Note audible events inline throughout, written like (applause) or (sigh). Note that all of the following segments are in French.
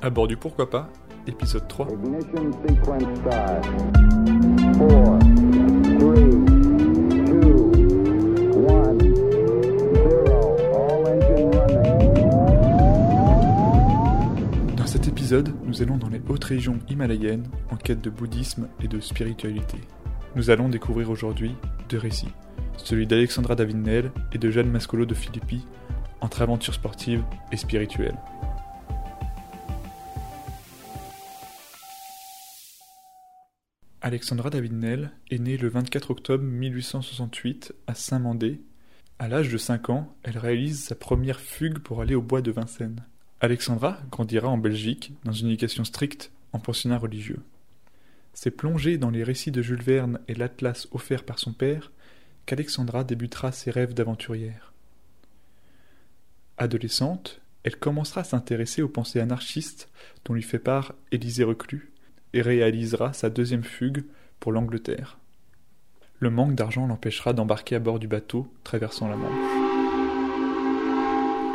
À bord du Pourquoi pas, épisode 3. Ignition sequence start. Four, three, two, one, zero. All engine running. Dans cet épisode, nous allons dans les hautes régions himalayennes en quête de bouddhisme et de spiritualité. Nous allons découvrir aujourd'hui deux récits, celui d'Alexandra David-Nel et de Jeanne Mascolo de Philippi, entre aventures sportives et spirituelles. Alexandra David-Nel est née le 24 octobre 1868 à Saint-Mandé. À l'âge de 5 ans, elle réalise sa première fugue pour aller au bois de Vincennes. Alexandra grandira en Belgique dans une éducation stricte en pensionnat religieux. C'est plongée dans les récits de Jules Verne et l'atlas offert par son père qu'Alexandra débutera ses rêves d'aventurière. Adolescente, elle commencera à s'intéresser aux pensées anarchistes dont lui fait part Élisée Reclus et réalisera sa deuxième fugue pour l'Angleterre. Le manque d'argent l'empêchera d'embarquer à bord du bateau traversant la Manche.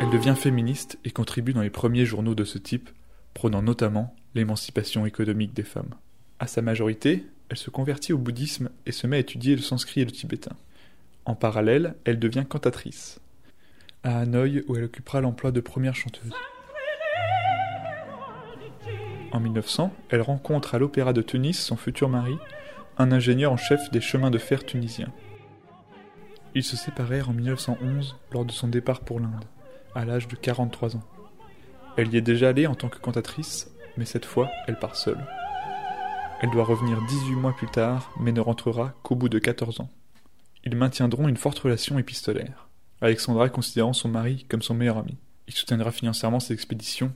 Elle devient féministe et contribue dans les premiers journaux de ce type, prônant notamment l'émancipation économique des femmes. À sa majorité, elle se convertit au bouddhisme et se met à étudier le sanskrit et le tibétain. En parallèle, elle devient cantatrice. À Hanoï, où elle occupera l'emploi de première chanteuse. En 1900, elle rencontre à l'Opéra de Tunis son futur mari, un ingénieur en chef des chemins de fer tunisiens. Ils se séparèrent en 1911 lors de son départ pour l'Inde, à l'âge de 43 ans. Elle y est déjà allée en tant que cantatrice, mais cette fois, elle part seule. Elle doit revenir 18 mois plus tard, mais ne rentrera qu'au bout de 14 ans. Ils maintiendront une forte relation épistolaire, Alexandra considérant son mari comme son meilleur ami. Il soutiendra financièrement ses expéditions,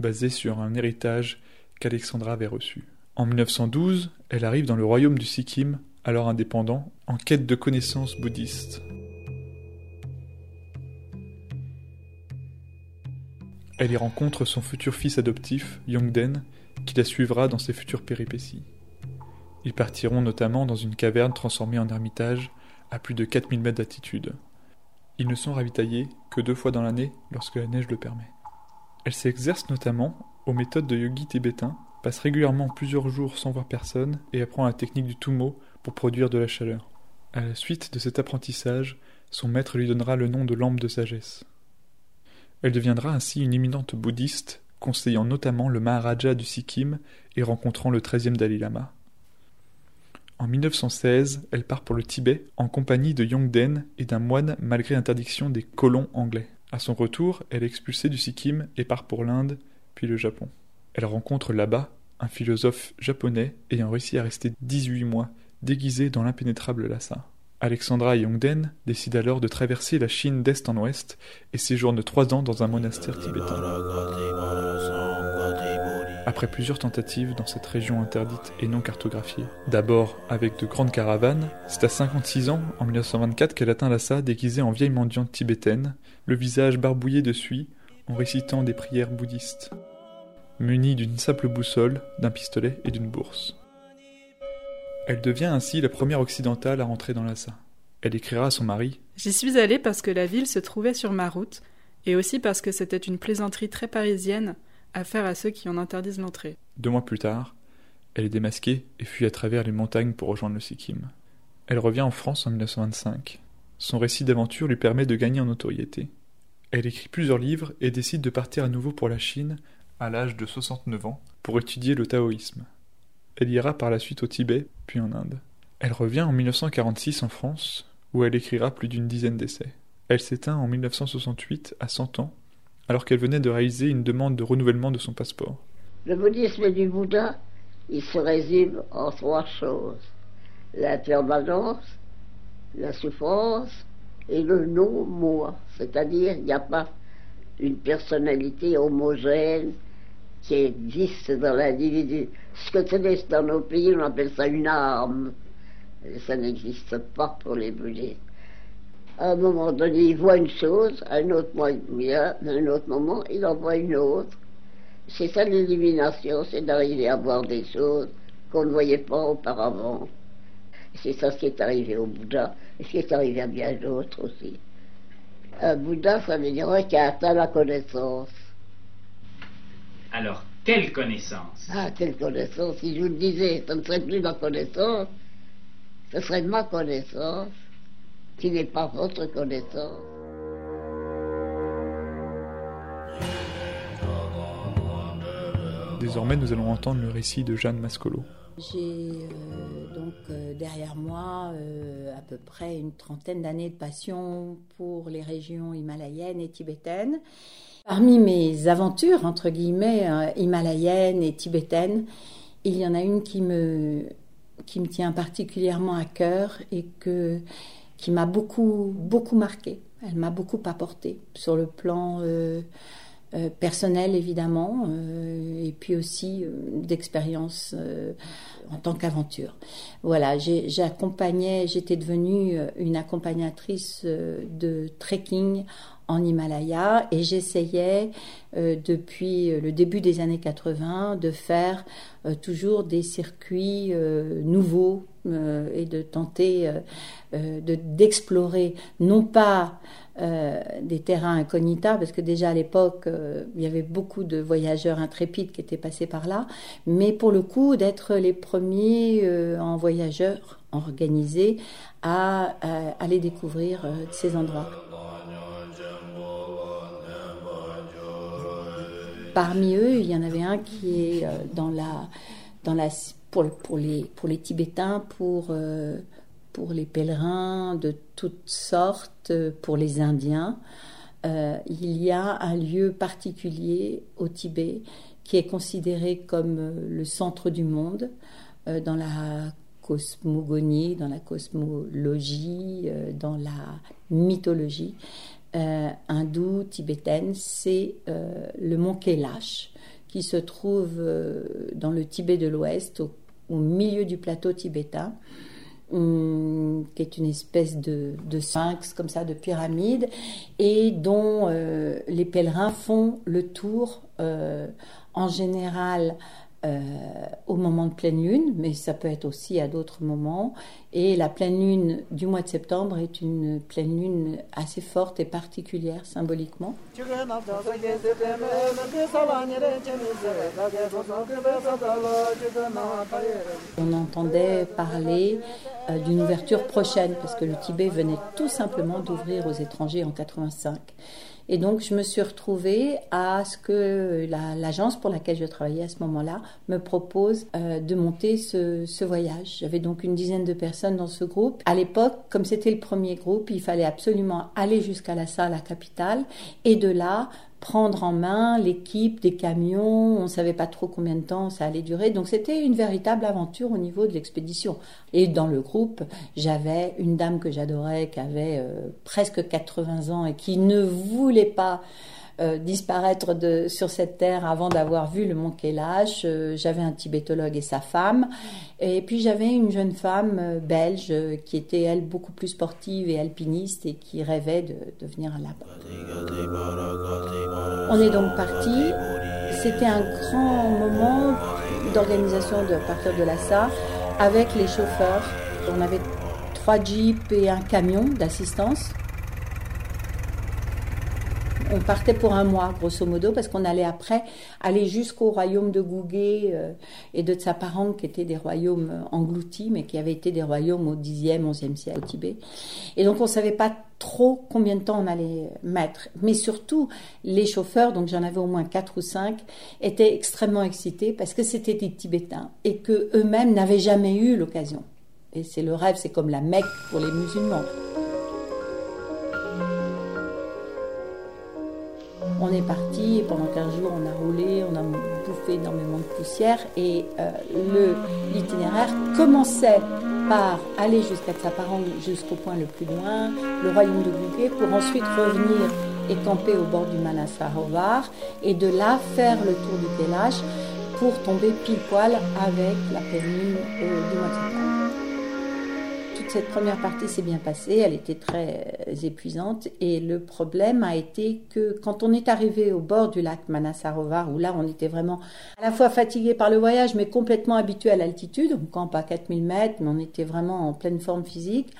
basées sur un héritage qu'Alexandra avait reçu. En 1912, elle arrive dans le royaume du Sikkim, alors indépendant, en quête de connaissances bouddhistes. Elle y rencontre son futur fils adoptif, Yongden, qui la suivra dans ses futures péripéties. Ils partiront notamment dans une caverne transformée en ermitage à plus de 4000 mètres d'altitude. Ils ne sont ravitaillés que deux fois dans l'année lorsque la neige le permet. Elle s'exerce notamment aux méthodes de yogi tibétain, passe régulièrement plusieurs jours sans voir personne et apprend la technique du tumo pour produire de la chaleur. À la suite de cet apprentissage, son maître lui donnera le nom de lampe de sagesse. Elle deviendra ainsi une éminente bouddhiste, conseillant notamment le Maharaja du Sikkim et rencontrant le 13e Dalai Lama. En 1916, elle part pour le Tibet en compagnie de Yongden et d'un moine malgré interdiction des colons anglais. À son retour, elle est expulsée du Sikkim et part pour l'Inde, puis le Japon. Elle rencontre là-bas un philosophe japonais ayant réussi à rester 18 mois déguisé dans l'impénétrable Lhasa. Alexandra Yongden décident alors de traverser la Chine d'est en ouest et séjournent trois ans dans un monastère tibétain. Après plusieurs tentatives dans cette région interdite et non cartographiée, d'abord avec de grandes caravanes, c'est à 56 ans, en 1924, qu'elle atteint Lhasa déguisée en vieille mendiante tibétaine, le visage barbouillé de suie, en récitant des prières bouddhistes, munie d'une simple boussole, d'un pistolet et d'une bourse. Elle devient ainsi la première occidentale à rentrer dans Lhasa. Elle écrira à son mari J'y suis allée parce que la ville se trouvait sur ma route, et aussi parce que c'était une plaisanterie très parisienne à faire à ceux qui en interdisent l'entrée. Deux mois plus tard, elle est démasquée et fuit à travers les montagnes pour rejoindre le Sikkim. Elle revient en France en 1925. Son récit d'aventure lui permet de gagner en notoriété. Elle écrit plusieurs livres et décide de partir à nouveau pour la Chine à l'âge de 69 ans pour étudier le taoïsme. Elle ira par la suite au Tibet, puis en Inde. Elle revient en 1946 en France, où elle écrira plus d'une dizaine d'essais. Elle s'éteint en 1968 à 100 ans, alors qu'elle venait de réaliser une demande de renouvellement de son passeport. Le bouddhisme du Bouddha, il se résume en trois choses. L'impermanence, la souffrance et le non-moi. C'est-à-dire, il n'y a pas une personnalité homogène qui existe dans l'individu. Ce que c'est dans nos pays, on appelle ça une âme. Et ça n'existe pas pour les bouddhistes. À un moment donné, il voit une chose, à un autre, moment, à un autre moment, il en voit une autre. C'est ça l'élimination, c'est d'arriver à voir des choses qu'on ne voyait pas auparavant. C'est ça ce qui est arrivé au Bouddha, et ce qui est arrivé à bien d'autres aussi. Un Bouddha, ça veut dire un qui a atteint la connaissance. Alors, quelle connaissance? Ah, quelle connaissance Si je vous le disais, ce ne serait plus ma connaissance, ce serait ma connaissance, qui n'est pas votre connaissance. Désormais, nous allons entendre le récit de Jeanne Mascolo. J'ai euh, donc euh, derrière moi euh, à peu près une trentaine d'années de passion pour les régions himalayennes et tibétaines. Parmi mes aventures, entre guillemets, euh, himalayennes et tibétaines, il y en a une qui me, qui me tient particulièrement à cœur et que, qui m'a beaucoup, beaucoup marqué. Elle m'a beaucoup apporté sur le plan euh, euh, personnel, évidemment, euh, et puis aussi d'expérience en tant qu'aventure. Voilà, j'accompagnais, j'étais devenue une accompagnatrice de trekking en Himalaya et j'essayais depuis le début des années 80 de faire toujours des circuits nouveaux euh, et de tenter euh, euh, de- d'explorer non pas des terrains incognita, parce que déjà à l'époque, il y avait beaucoup de voyageurs intrépides qui étaient passés par là, mais pour le coup, d'être les premiers en voyageurs organisés à, à aller découvrir ces endroits. Parmi eux, il y en avait un qui est dans la, dans la, pour, les, pour les Tibétains, pour, euh, pour les pèlerins de toutes sortes, euh, pour les Indiens. Euh, il y a un lieu particulier au Tibet qui est considéré comme le centre du monde dans la cosmogonie, dans la cosmologie, dans la mythologie hindoue tibétaine, c'est le mont Kailash qui se trouve euh, dans le Tibet de l'Ouest, au, milieu du plateau tibétain, hum, qui est une espèce de, de sphinx comme ça, de pyramide, et dont euh, les pèlerins font le tour euh, en général euh, au moment de pleine lune, mais ça peut être aussi à d'autres moments. Et la pleine lune du mois de septembre est une pleine lune assez forte et particulière symboliquement. On entendait parler euh, d'une ouverture prochaine parce que le Tibet venait tout simplement d'ouvrir aux étrangers en 85. Et donc, je me suis retrouvée à ce que la- l'agence pour laquelle je travaillais à ce moment-là me propose euh, de monter ce, voyage. J'avais donc une dizaine de personnes dans ce groupe. À l'époque, comme c'était le premier groupe, il fallait absolument aller jusqu'à la salle, la capitale, et de là prendre en main l'équipe, des camions. On ne savait pas trop combien de temps ça allait durer. Donc c'était une véritable aventure au niveau de l'expédition. Et dans le groupe, j'avais une dame que j'adorais, qui avait euh, presque 80 ans et qui ne voulait pas euh, disparaître de, sur cette terre avant d'avoir vu le mont Kailash. Euh, j'avais un tibétologue et sa femme. Et puis j'avais une jeune femme euh, belge qui était, elle, beaucoup plus sportive et alpiniste et qui rêvait de, de venir là-bas. On est donc parti. C'était un grand moment d'organisation de, partir de Lhasa avec les chauffeurs. On avait trois jeeps et un camion d'assistance. On partait pour un mois, grosso modo, parce qu'on allait après aller jusqu'au royaume de Gougué euh, et de Tsaparang, qui étaient des royaumes euh, engloutis, mais qui avaient été des royaumes au 10e, 11e siècle au Tibet. Et donc on ne savait pas trop combien de temps on allait mettre. Mais surtout, les chauffeurs, donc j'en avais au moins quatre ou cinq, étaient extrêmement excités parce que c'était des Tibétains et que eux-mêmes n'avaient jamais eu l'occasion. Et c'est le rêve, c'est comme la Mecque pour les musulmans. On est parti pendant 15 jours on a roulé, on a bouffé énormément de poussière et euh, l'itinéraire commençait par aller jusqu'à Tsaparang, jusqu'au point le plus loin, le royaume de Gougué, pour ensuite revenir et camper au bord du Manasarovar et de là faire le tour du Kailash pour tomber pile poil avec la pleine lune euh, du. Toute cette première partie s'est bien passée, elle était très euh, épuisante. Et le problème a été que quand on est arrivé au bord du lac Manasarovar, où là on était vraiment à la fois fatigué par le voyage mais complètement habitué à l'altitude, on campe à 4000 mètres mais on était vraiment en pleine forme physique,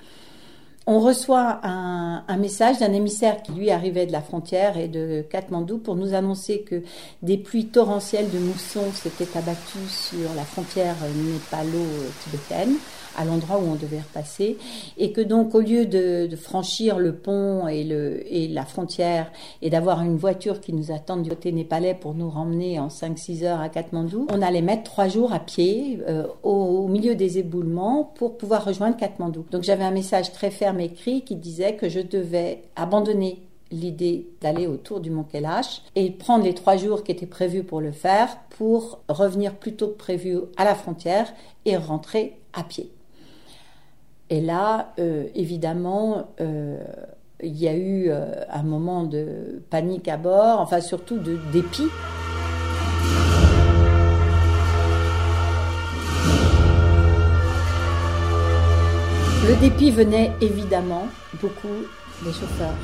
on reçoit un, un message d'un émissaire qui lui arrivait de la frontière et de Katmandou pour nous annoncer que des pluies torrentielles de mousson s'étaient abattues sur la frontière népalo-tibétaine à l'endroit où on devait repasser, et que donc au lieu de, franchir le pont et, le, et la frontière et d'avoir une voiture qui nous attend du côté népalais pour nous ramener en 5-6 heures à Katmandou, on allait mettre trois jours à pied euh, au, au milieu des éboulements pour pouvoir rejoindre Katmandou. Donc j'avais un message très ferme écrit qui disait que je devais abandonner l'idée d'aller autour du mont Kailash et prendre les trois jours qui étaient prévus pour le faire pour revenir plus tôt que prévu à la frontière et rentrer à pied. Et là, euh, évidemment, euh, il y a eu euh, un moment de panique à bord, enfin surtout de dépit. Le dépit venait évidemment beaucoup des chauffeurs.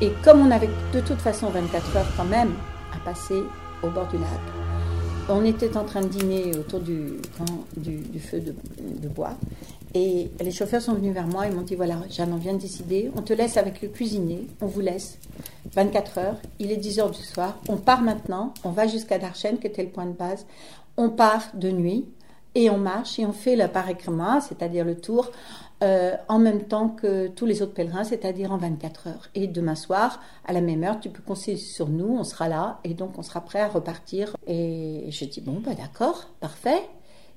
Et comme on avait de toute façon 24 heures quand même à passer au bord du lac, on était en train de dîner autour du, feu de, bois. Et les chauffeurs sont venus vers moi et m'ont dit voilà, Jeanne, on vient de décider, on te laisse avec le cuisinier, on vous laisse 24 heures, il est 10 heures du soir, on part maintenant, on va jusqu'à Darchen, qui était le point de base, on part de nuit et on marche et on fait le parikrama, c'est-à-dire le tour, euh, en même temps que tous les autres pèlerins, c'est-à-dire en 24 heures. Et demain soir, à la même heure, tu peux compter sur nous, on sera là, et donc on sera prêt à repartir. Et je dis, bon, bah d'accord, parfait.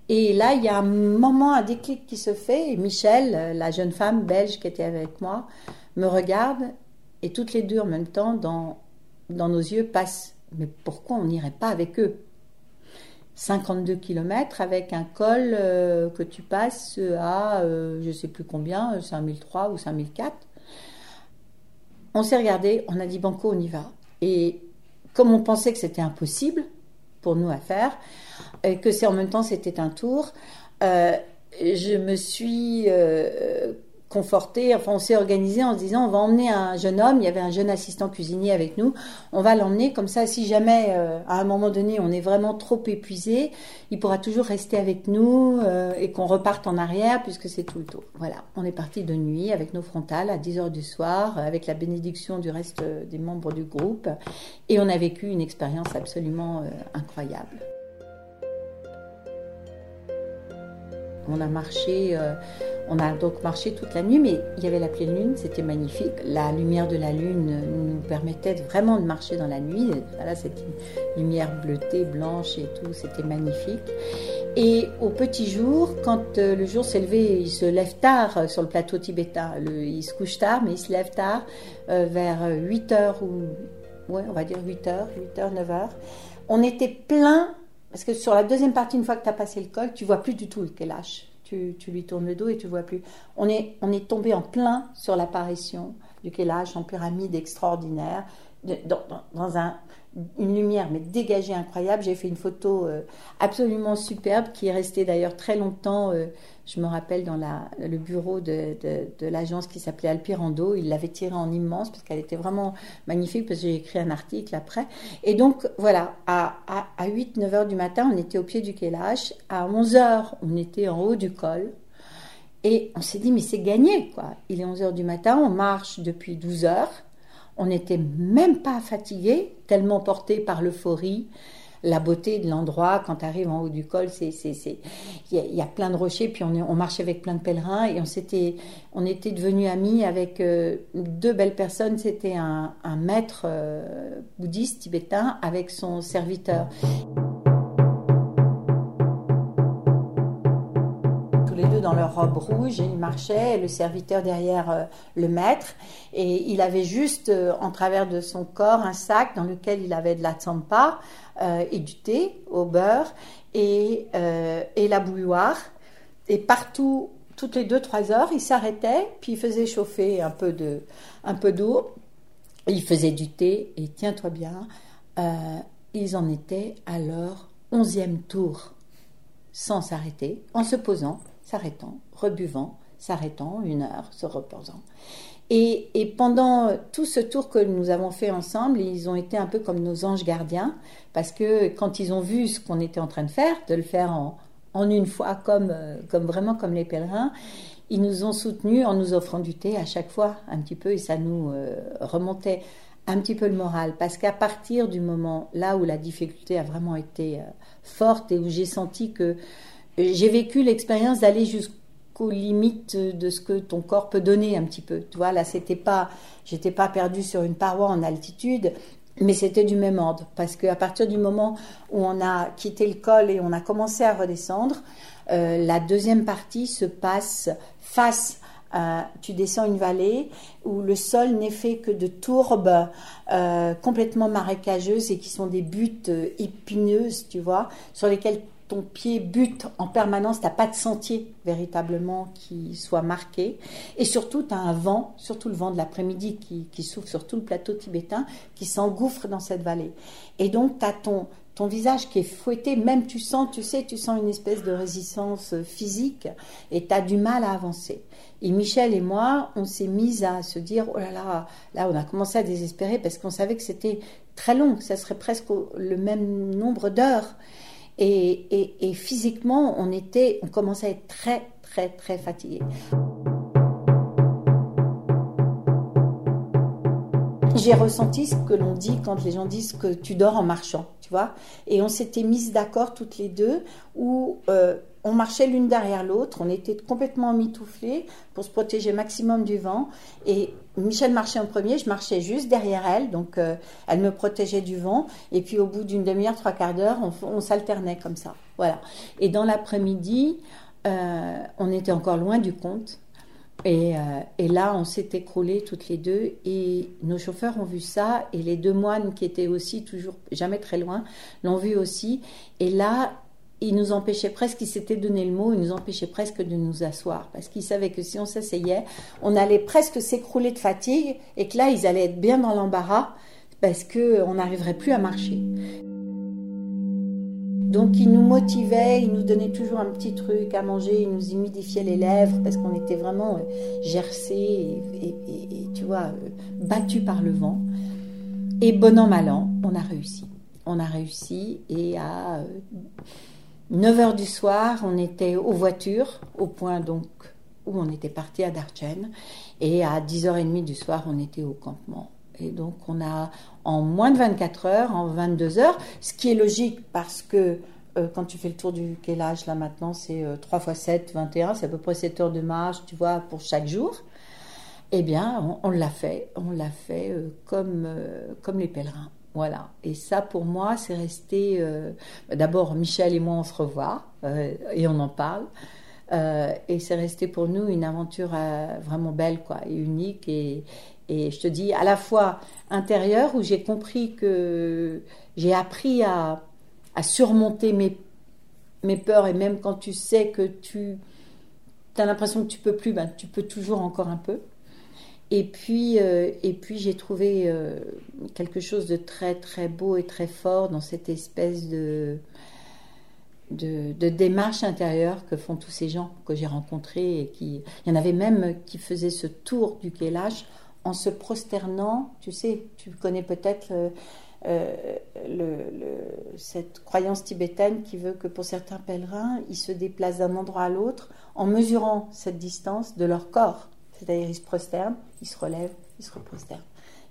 Et là, il y a un moment, un déclic qui se fait, et Michel, la jeune femme belge qui était avec moi, me regarde, et toutes les deux en même temps, dans, dans nos yeux, passent, mais pourquoi on n'irait pas avec eux? 52 km avec un col euh, que tu passes à euh, je sais plus combien, 5003 ou 5004. On s'est regardé, on a dit banco, on y va. Et comme on pensait que c'était impossible pour nous à faire, et que c'est en même temps c'était un tour, euh, je me suis euh, conforté, enfin on s'est organisé en se disant on va emmener un jeune homme, il y avait un jeune assistant cuisinier avec nous, on va l'emmener comme ça si jamais euh, à un moment donné on est vraiment trop épuisé, il pourra toujours rester avec nous et qu'on reparte en arrière puisque c'est tout le tour. Voilà, on est parti de nuit avec nos frontales à 10 heures du soir avec la bénédiction du reste des membres du groupe et on a vécu une expérience absolument incroyable. On a marché, euh, on a donc marché toute la nuit, mais il y avait la pleine lune, c'était magnifique. La lumière de la lune nous permettait vraiment de marcher dans la nuit. Voilà, cette lumière bleutée, blanche et tout, c'était magnifique. Et au petit jour, quand euh, le jour s'est levé, il se lève tard euh, sur le plateau tibétain. Le, il se couche tard, mais il se lève tard, vers 8 heures ou, ouais, on va dire 8 heures, 8 heures, 9 heures. On était plein parce que sur la deuxième partie, une fois que tu as passé le col, tu vois plus du tout le Kailash. Tu, tu, lui tournes le dos et tu vois plus. On est, tombé en plein sur l'apparition du Kailash en pyramide extraordinaire, dans un, une lumière mais dégagée incroyable. J'ai fait une photo euh, absolument superbe qui est restée d'ailleurs très longtemps. Euh, je me rappelle dans le bureau de, de, l'agence qui s'appelait Alpirando, il l'avait tirée en immense parce qu'elle était vraiment magnifique parce que j'ai écrit un article après. Et donc voilà, à, à, à 8-9 heures du matin, on était au pied du Kailash. À 11 heures, on était en haut du col. Et on s'est dit, mais c'est gagné, quoi. Il est 11 heures du matin, on marche depuis 12 heures. On n'était même pas fatigué, tellement porté par l'euphorie, la beauté de l'endroit. Quand tu arrives en haut du col, c'est, il y, a, y a plein de rochers, puis on, on marchait avec plein de pèlerins et on s'était, on était devenus amis avec euh, deux belles personnes. C'était un, un maître euh, bouddhiste tibétain avec son serviteur. Dans leur robe rouge, ils marchaient, le serviteur derrière euh, le maître, et il avait juste euh, en travers de son corps un sac dans lequel il avait de la tsampa euh, et du thé au beurre et, et la bouilloire. Et partout, toutes les deux trois heures, il s'arrêtait, puis il faisait chauffer un peu un peu d'eau, il faisait du thé, et tiens-toi bien, ils en étaient à leur onzième tour sans s'arrêter, en se posant, s'arrêtant, rebuvant, s'arrêtant une heure, se reposant. Et, et, pendant tout ce tour que nous avons fait ensemble, ils ont été un peu comme nos anges gardiens, parce que quand ils ont vu ce qu'on était en train de faire, de le faire en, en une fois comme, comme vraiment comme les pèlerins, ils nous ont soutenus en nous offrant du thé à chaque fois, un petit peu, et ça nous euh, remontait un petit peu le moral. Parce qu'à partir du moment là où la difficulté a vraiment été euh, forte et où j'ai senti que euh, j'ai vécu l'expérience d'aller jusqu'aux limites de ce que ton corps peut donner un petit peu. Tu vois, là, c'était pas, j'étais pas perdue sur une paroi en altitude, mais c'était du même ordre. Parce qu'à partir du moment où on a quitté le col et on a commencé à redescendre, euh, la deuxième partie se passe face à, tu descends une vallée où le sol n'est fait que de tourbes euh, complètement marécageuses et qui sont des buttes euh, épineuses, tu vois, sur lesquelles ton pied bute en permanence, t'as pas de sentier véritablement qui soit marqué. Et surtout, tu as un vent, surtout le vent de l'après-midi qui, qui souffle sur tout le plateau tibétain, qui s'engouffre dans cette vallée. Et donc, tu as ton, ton visage qui est fouetté, même tu sens, tu sais, tu sens une espèce de résistance physique et tu as du mal à avancer. Et Michel et moi, on s'est mis à se dire, oh là là, là on a commencé à désespérer parce qu'on savait que c'était très long, que ça serait presque le même nombre d'heures. Et, physiquement, on était, on commençait à être très, très, très fatigué. J'ai ressenti ce que l'on dit quand les gens disent que tu dors en marchant, tu vois. Et on s'était mises d'accord toutes les deux où euh, on marchait l'une derrière l'autre, on était complètement mitouflés pour se protéger maximum du vent. Et Michel marchait en premier, je marchais juste derrière elle, donc euh, elle me protégeait du vent. Et puis au bout d'une demi-heure, trois quarts d'heure, on, s'alternait comme ça. Voilà. Et dans l'après-midi, euh, on était encore loin du compte. Et, euh, et, là, on s'est écroulés toutes les deux et nos chauffeurs ont vu ça et les deux moines qui étaient aussi toujours jamais très loin l'ont vu aussi. Et là, ils nous empêchaient presque, ils s'étaient donné le mot, ils nous empêchaient presque de nous asseoir parce qu'ils savaient que si on s'asseyait, on allait presque s'écrouler de fatigue et que là, ils allaient être bien dans l'embarras parce qu'on n'arriverait plus à marcher. Donc ils nous motivaient, ils nous donnaient toujours un petit truc à manger, ils nous humidifiaient les lèvres parce qu'on était vraiment euh, gercés et, tu vois, euh, battus par le vent. Et bon an, mal an, on a réussi. On a réussi et à 9 euh, h du soir, on était aux voitures, au point donc où on était parti à Darchen. Et à 10h30 du soir, on était au campement. Et donc, on a, en moins de 24 heures, en 22 heures, ce qui est logique parce que euh, quand tu fais le tour du Kélage, là maintenant, c'est 3 x 7, 21, c'est à peu près 7 heures de marche, tu vois, pour chaque jour. Eh bien, on, l'a fait, on l'a fait euh, comme, euh, comme les pèlerins. Voilà. Et ça, pour moi, c'est resté. D'abord, Michel et moi, on se revoit et on en parle. et c'est resté pour nous une aventure vraiment belle, quoi, et unique. Et, et je te dis, à la fois intérieure, où j'ai compris que j'ai appris à, à surmonter mes, mes peurs, et même quand tu sais que tu as l'impression que tu peux plus, ben, tu peux toujours encore un peu. Et puis, euh, et puis j'ai trouvé euh, quelque chose de très très beau et très fort dans cette espèce de, démarche intérieure que font tous ces gens que j'ai rencontrés et qui, il y en avait même qui faisaient ce tour du Kailash en se prosternant, tu sais, tu connais peut-être euh, cette croyance tibétaine qui veut que pour certains pèlerins, ils se déplacent d'un endroit à l'autre en mesurant cette distance de leur corps. C'est-à-dire, ils se prosternent, ils se relèvent, ils se reprosternent.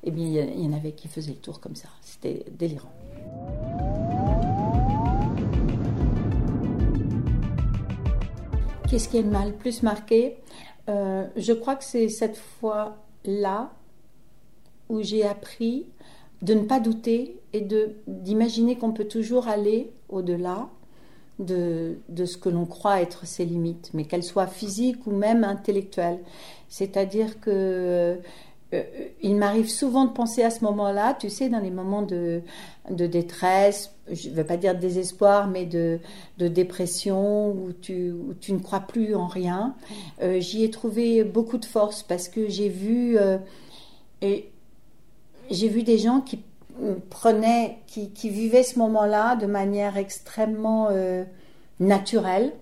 Eh bien, il y en avait qui faisaient le tour comme ça. C'était délirant. Qu'est-ce qui est le mal plus marqué? Euh, Je crois que c'est cette fois là où j'ai appris de ne pas douter et d'imaginer qu'on peut toujours aller au-delà de, de, ce que l'on croit être ses limites, mais qu'elles soient physiques ou même intellectuelles. C'est-à-dire que euh, il m'arrive souvent de penser à ce moment-là, tu sais, dans les moments de, de détresse, je ne vais pas dire de désespoir, mais de, de dépression, où tu, où tu ne crois plus en rien. Euh, j'y ai trouvé beaucoup de force parce que j'ai vu, euh, j'ai vu des gens qui qui, qui vivaient ce moment-là de manière extrêmement naturelle.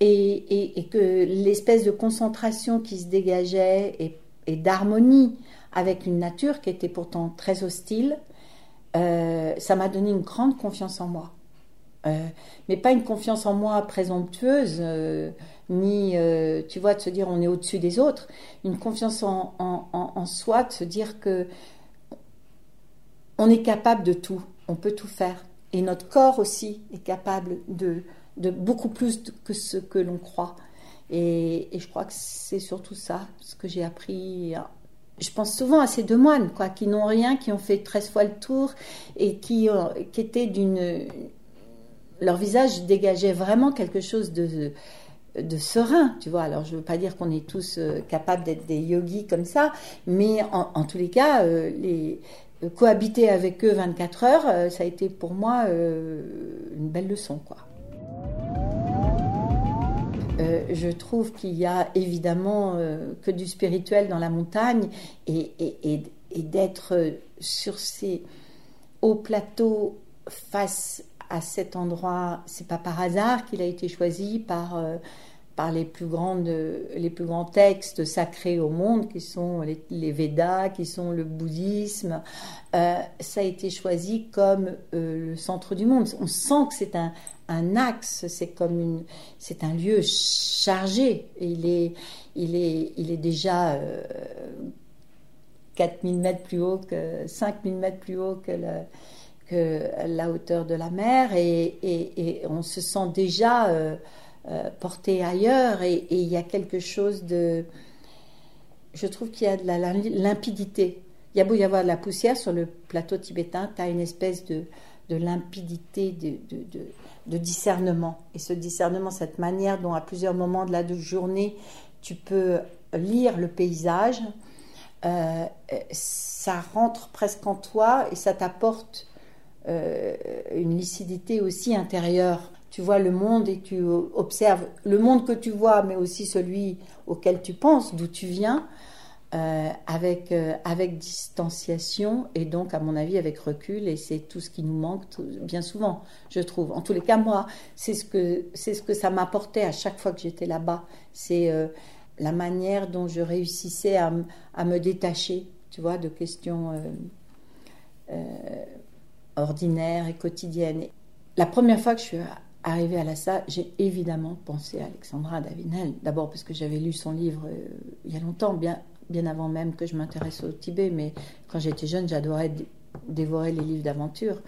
Et, que l'espèce de concentration qui se dégageait et d'harmonie avec une nature qui était pourtant très hostile, euh, ça m'a donné une grande confiance en moi. Euh, mais pas une confiance en moi présomptueuse, euh, ni, euh, tu vois, de se dire on est au-dessus des autres. Une confiance en soi, de se dire que on est capable de tout, on peut tout faire. Et notre corps aussi est capable de, beaucoup plus que ce que l'on croit. Et, je crois que c'est surtout ça, ce que j'ai appris. Je pense souvent à ces deux moines, quoi, qui n'ont rien, qui ont fait 13 fois le tour et qui, euh, qui étaient d'une. Leur visage dégageait vraiment quelque chose de, serein, tu vois. Alors, je ne veux pas dire qu'on est tous euh, capables d'être des yogis comme ça, mais en, en tous les cas, euh, les, cohabiter avec eux 24 heures, ça a été pour moi une belle leçon, quoi. Euh, je trouve qu'il y a évidemment euh, que du spirituel dans la montagne et, et, et, d'être sur ces hauts plateaux face à cet endroit, c'est pas par hasard qu'il a été choisi par, euh, par les, plus grandes, les plus grands textes sacrés au monde, qui sont les, Védas, qui sont le bouddhisme. Euh, ça a été choisi comme euh, le centre du monde. On sent que c'est un, axe, c'est comme une, c'est un lieu chargé. Il est, il est, il est déjà euh, 4000 mètres plus haut que 5000 mètres plus haut que, la hauteur de la mer et, on se sent déjà euh, euh, porté ailleurs et, il y a quelque chose de, je trouve qu'il y a de la limpidité. Il y a beau y avoir de la poussière sur le plateau tibétain, tu as une espèce de, de limpidité, de, de, de de discernement. Et ce discernement, cette manière dont à plusieurs moments de la journée, tu peux lire le paysage, euh, ça rentre presque en toi et ça t'apporte euh, une lucidité aussi intérieure. Tu vois le monde et tu observes le monde que tu vois, mais aussi celui auquel tu penses, d'où tu viens euh, avec, euh, avec distanciation et donc, à mon avis, avec recul. Et c'est tout ce qui nous manque bien souvent, je trouve. En tous les cas, moi, c'est ce que, c'est ce que ça m'apportait à chaque fois que j'étais là-bas. C'est euh, la manière dont je réussissais à, à, me détacher, tu vois, de questions ordinaires et quotidiennes. La première fois que je suis arrivée à salle, j'ai évidemment pensé à Alexandra Davinel. D'abord parce que j'avais lu son livre euh, il y a longtemps, bien bien avant même que je m'intéresse au Tibet, mais quand j'étais jeune, j'adorais dévorer les livres d'aventure.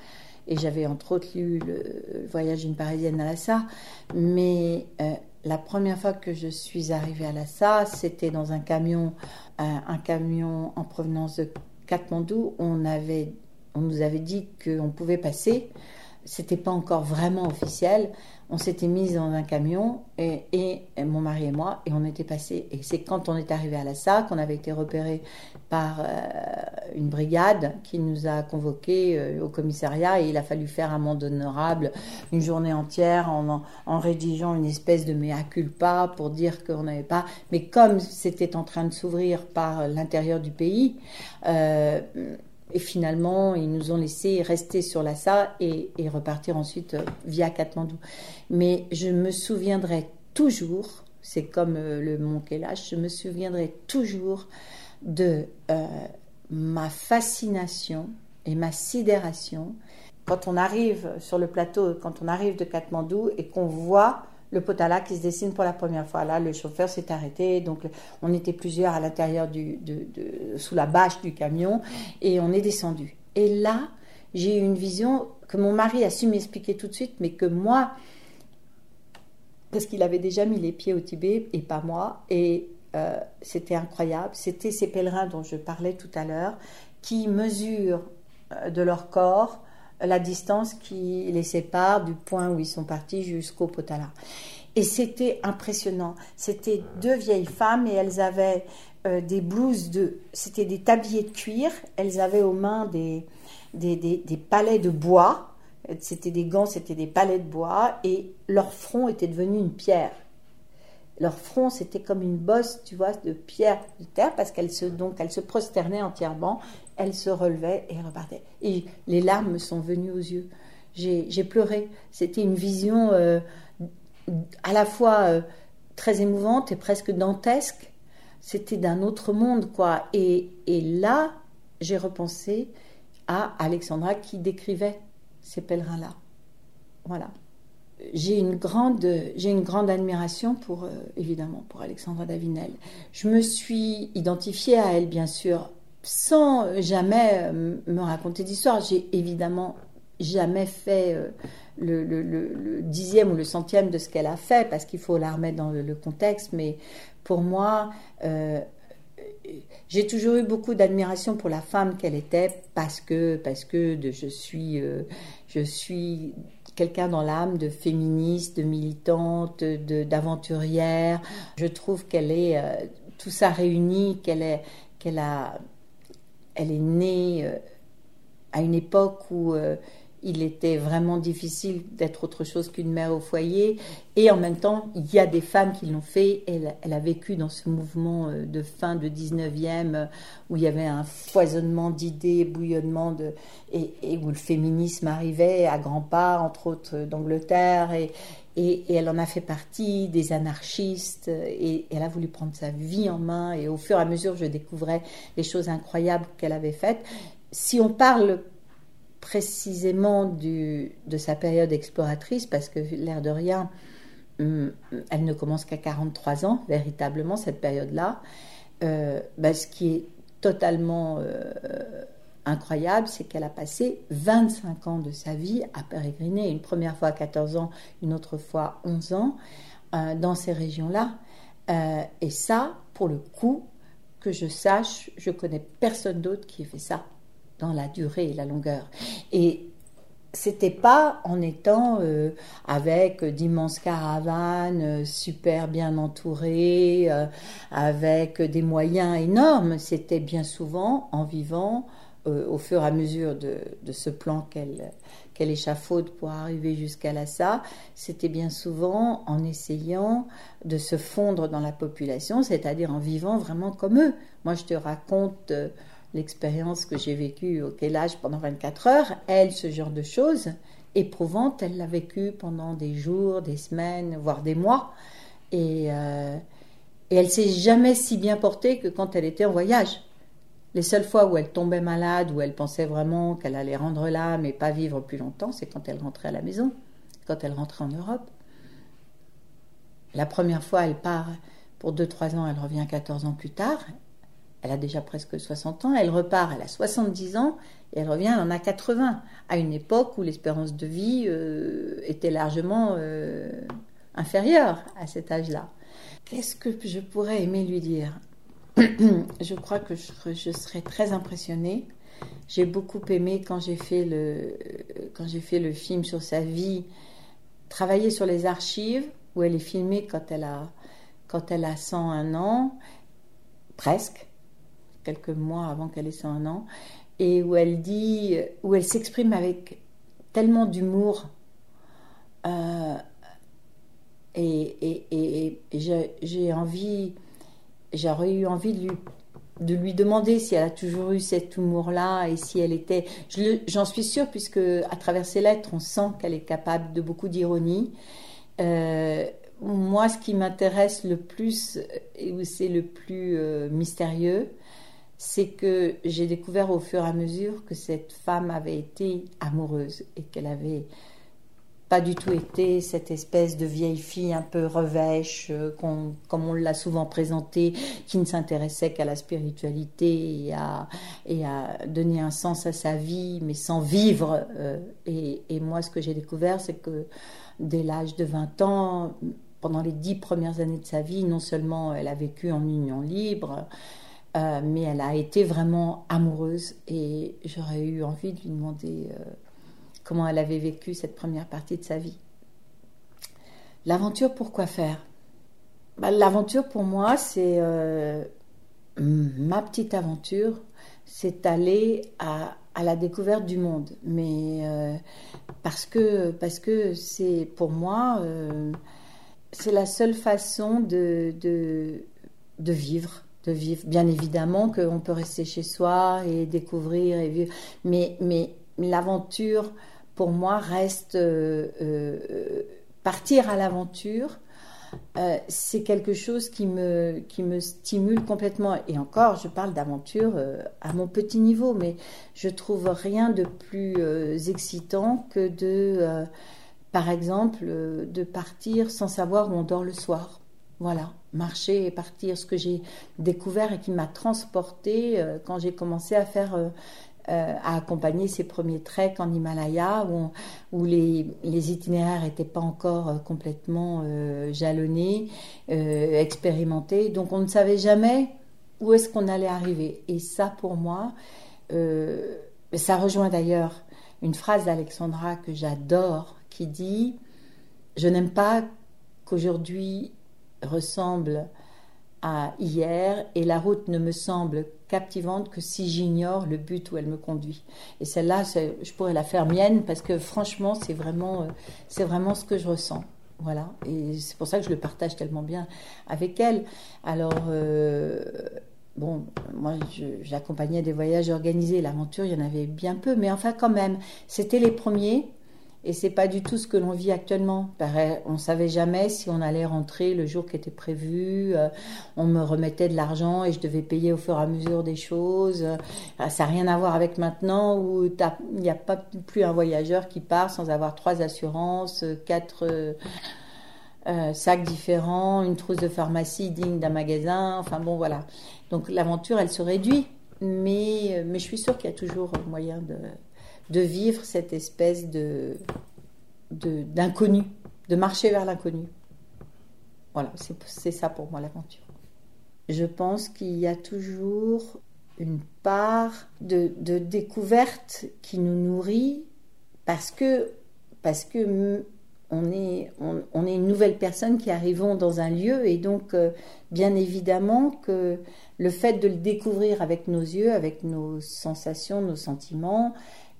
Et j'avais entre autres lu Le voyage d'une Parisienne à Lhasa. Mais euh, la première fois que je suis arrivée à Lhasa, c'était dans un camion, euh, un camion en provenance de Katmandou. On, on nous avait dit qu'on pouvait passer. C'était pas encore vraiment officiel. On s'était mis dans un camion et, mon mari et moi et on était passé et c'est quand on est arrivé à la SAC qu'on avait été repéré par euh, une brigade qui nous a convoqués euh, au commissariat. Et il a fallu faire un monde honorable une journée entière en, en rédigeant une espèce de mea culpa pour dire qu'on n'avait pas. Mais comme c'était en train de s'ouvrir par l'intérieur du pays euh, et finalement, ils nous ont laissé rester sur Lhasa et, repartir ensuite euh, via Katmandou. Mais je me souviendrai toujours, c'est comme euh, le mont Kailash, je me souviendrai toujours de euh, ma fascination et ma sidération quand on arrive sur le plateau, quand on arrive de Katmandou et qu'on voit le potala qui se dessine pour la première fois. Là, le chauffeur s'est arrêté, donc on était plusieurs à l'intérieur du, sous la bâche du camion, et on est descendu. Et là, j'ai eu une vision que mon mari a su m'expliquer tout de suite, mais que moi, parce qu'il avait déjà mis les pieds au Tibet et pas moi, et euh, c'était incroyable. C'était ces pèlerins dont je parlais tout à l'heure, qui mesurent euh, de leur corps la distance qui les sépare du point où ils sont partis jusqu'au Potala. Et c'était impressionnant. C'était deux vieilles femmes et elles avaient euh, des blouses de. C'était des tabliers de cuir. Elles avaient aux mains des, des, des, des palets de bois. C'était des gants, c'était des palets de bois. Et leur front était devenu une pierre. Leur front, c'était comme une bosse, tu vois, de pierre de terre, parce qu'elles se, donc, elles se prosternaient entièrement elle se relevait et repartait. Et les larmes me sont venues aux yeux. J'ai pleuré. C'était une vision euh, à la fois euh, très émouvante et presque dantesque. C'était d'un autre monde, quoi. Et, et là, j'ai repensé à Alexandra qui décrivait ces pèlerins-là. Voilà. J'ai une grande, j'ai une grande admiration pour, euh, évidemment, pour Alexandra Davinel. Je me suis identifiée à elle, bien sûr, sans jamais euh, me raconter d'histoire. J'ai évidemment jamais fait euh, le, dixième ou le centième de ce qu'elle a fait, parce qu'il faut la remettre dans le, contexte. Mais pour moi, j'ai toujours eu beaucoup d'admiration pour la femme qu'elle était, parce que, parce que je suis, euh, je suis quelqu'un dans l'âme de féministe, de militante, d'aventurière. Je trouve qu'elle est euh, tout ça réuni, qu'elle est, qu'elle a, elle est née euh, à une époque où il était vraiment difficile d'être autre chose qu'une mère au foyer. Et en même temps, il y a des femmes qui l'ont fait. Elle, a vécu dans ce mouvement euh, de fin de 19e euh, où il y avait un foisonnement d'idées, bouillonnement de, et, où le féminisme arrivait à grands pas, entre autres euh, d'Angleterre. Et, elle en a fait partie des anarchistes. Et, elle a voulu prendre sa vie en main. Et au fur et à mesure, je découvrais les choses incroyables qu'elle avait faites. Si on parle précisément de sa période exploratrice, parce que l'air de rien, hum, elle ne commence qu'à 43 ans, véritablement, cette période-là. Euh, bah, ce qui est totalement euh, incroyable, c'est qu'elle a passé 25 ans de sa vie à pérégriner, une première fois à 14 ans, une autre fois 11 ans, euh, dans ces régions-là. Et ça, pour le coup, que je sache, je connais personne d'autre qui ait fait ça dans la durée et la longueur. Et c'était pas en étant euh, avec d'immenses caravanes euh, super bien entourées, euh, avec des moyens énormes. C'était bien souvent en vivant au fur et à mesure de, ce plan qu'elle qu'elle échafaude pour arriver jusqu'à Lhasa, c'était bien souvent en essayant de se fondre dans la population, c'est-à-dire en vivant vraiment comme eux. Moi, je te raconte l'expérience que j'ai vécue au Kélage pendant 24 heures. Elle, ce genre de choses éprouvantes, elle l'a vécu pendant des jours, des semaines, voire des mois. Et, euh, et elle s'est jamais si bien portée que quand elle était en voyage. Les seules fois où elle tombait malade, où elle pensait vraiment qu'elle allait rendre l'âme et pas vivre plus longtemps, c'est quand elle rentrait à la maison, quand elle rentrait en Europe. La première fois, elle part pour 2-3 ans, elle revient 14 ans plus tard. Elle a déjà presque 60 ans, elle repart, elle a 70 ans, et elle revient, elle en a 80, à une époque où l'espérance de vie euh, était largement euh, inférieure à cet âge-là. Qu'est-ce que je pourrais aimer lui dire? (clears throat) Je crois que je, serais très impressionnée. J'ai beaucoup aimé quand j'ai fait le quand fait le film sur sa vie, travailler sur les archives où elle est filmée quand elle a quand elle a 101 ans, presque quelques mois avant qu'elle ait 101 ans, et où elle dit, où elle s'exprime avec tellement d'humour. Euh, et, et, et, j'ai, envie, j'aurais eu envie de lui, de lui demander si elle a toujours eu cet humour-là et si elle était. J'en suis sûre, puisque à travers ses lettres, on sent qu'elle est capable de beaucoup d'ironie. Euh, moi, ce qui m'intéresse le plus et où c'est le plus euh, mystérieux, c'est que j'ai découvert au fur et à mesure que cette femme avait été amoureuse et qu'elle avait pas du tout été cette espèce de vieille fille un peu revêche, euh, comme on l'a souvent présentée, qui ne s'intéressait qu'à la spiritualité et à, et à donner un sens à sa vie, mais sans vivre. euh, et, et moi, ce que j'ai découvert, c'est que dès l'âge de 20 ans, pendant les dix premières années de sa vie, non seulement elle a vécu en union libre, euh, mais elle a été vraiment amoureuse et j'aurais eu envie de lui demander euh, comment elle avait vécu cette première partie de sa vie. L'aventure, pourquoi faire? Bah, L'aventure, pour moi, c'est euh, ma petite aventure, c'est aller à, la découverte du monde. Mais parce que c'est pour moi, c'est la seule façon de vivre. De vivre. Bien évidemment qu'on peut rester chez soi et découvrir et vivre, mais, l'aventure, pour moi, reste euh, euh, partir à l'aventure. euh, c'est quelque chose qui me, qui me stimule complètement. Et encore, je parle d'aventure à mon petit niveau, mais je trouve rien de plus excitant que de, par exemple, de partir sans savoir où on dort le soir. Voilà, marcher et partir, ce que j'ai découvert et qui m'a transporté euh, quand j'ai commencé à faire, euh, à accompagner ces premiers treks en Himalaya, où, où les, les, itinéraires n'étaient pas encore complètement jalonnés, expérimentés. Donc on ne savait jamais où est-ce qu'on allait arriver. Et ça, pour moi, ça rejoint d'ailleurs une phrase d'Alexandra que j'adore, qui dit Je n'aime pas qu'aujourd'hui ressemble à hier et la route ne me semble captivante que si j'ignore le but où elle me conduit. Et celle-là, je pourrais la faire mienne parce que franchement, c'est vraiment, euh, c'est vraiment ce que je ressens. Voilà. Et c'est pour ça que je le partage tellement bien avec elle. Alors, euh, bon, moi, j'accompagnais des voyages organisés. L'aventure, il y en avait bien peu, mais enfin, quand même, c'était les premiers. Et c'est pas du tout ce que l'on vit actuellement. On savait jamais si on allait rentrer le jour qui était prévu. Euh, on me remettait de l'argent et je devais payer au fur et à mesure des choses. Euh, ça n'a rien à voir avec maintenant où il n'y a pas plus un voyageur qui part sans avoir trois assurances, quatre euh, sacs différents, une trousse de pharmacie digne d'un magasin. Enfin bon, voilà. Donc l'aventure, elle se réduit. Mais, mais je suis sûre qu'il y a toujours moyen de, de vivre cette espèce de d'inconnu, de, marcher vers l'inconnu. Voilà, c'est ça pour moi l'aventure. Je pense qu'il y a toujours une part de, découverte qui nous nourrit parce que, parce que on est, on, est une nouvelle personne qui arrivons dans un lieu et donc euh, bien évidemment que le fait de le découvrir avec nos yeux, avec nos sensations, nos sentiments,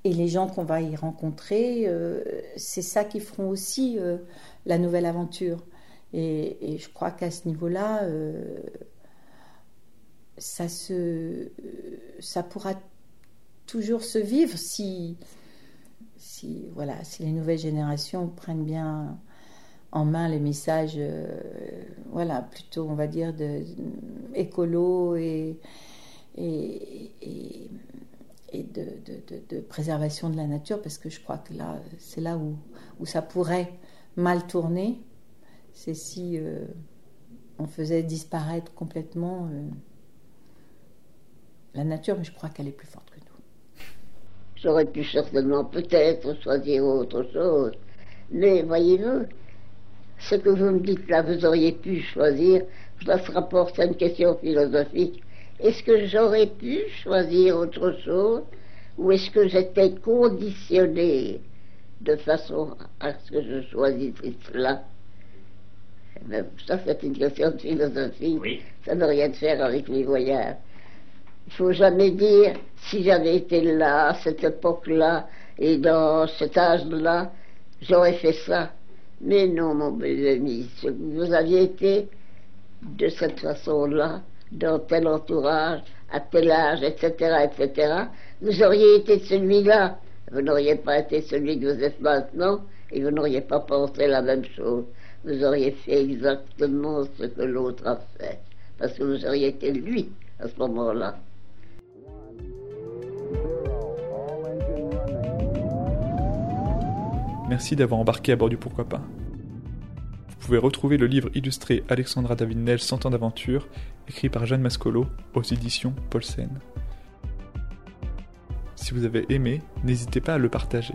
et les gens qu'on va y rencontrer, euh, c'est ça qui feront aussi euh, la nouvelle aventure. Et, je crois qu'à ce niveau-là, euh, ça, ça pourra toujours se vivre si, si, voilà, si les nouvelles générations prennent bien en main les messages, voilà, plutôt, on va dire, de, écolo et de, de, de, préservation de la nature, parce que je crois que là, c'est là où, où, ça pourrait mal tourner, c'est si euh, on faisait disparaître complètement euh, la nature, mais je crois qu'elle est plus forte que nous. J'aurais pu certainement peut-être choisir autre chose, mais voyez-vous, ce que vous me dites là, vous auriez pu choisir, ça se rapporte à une question philosophique est-ce que j'aurais pu choisir autre chose ou est-ce que j'étais conditionné de façon à ce que je choisisse cela? Eh Ça, c'est une question de philosophie. Ça n'a rien à faire avec les voyages. Il faut jamais dire si j'avais été là, à cette époque-là, et dans cet âge-là, j'aurais fait ça. Mais non, mon bel ami, vous aviez été de cette façon-là, dans tel entourage, à tel âge, etc., etc., vous auriez été celui-là. Vous n'auriez pas été celui que vous êtes maintenant et vous n'auriez pas pensé la même chose. Vous auriez fait exactement ce que l'autre a fait. Parce que vous auriez été lui à ce moment-là. Merci d'avoir embarqué à bord du Pourquoi pas. Vous pouvez retrouver le livre illustré Alexandra David-Nel 100 ans d'aventure écrit par Jeanne Mascolo aux éditions Paulsen. Si vous avez aimé, n'hésitez pas à le partager.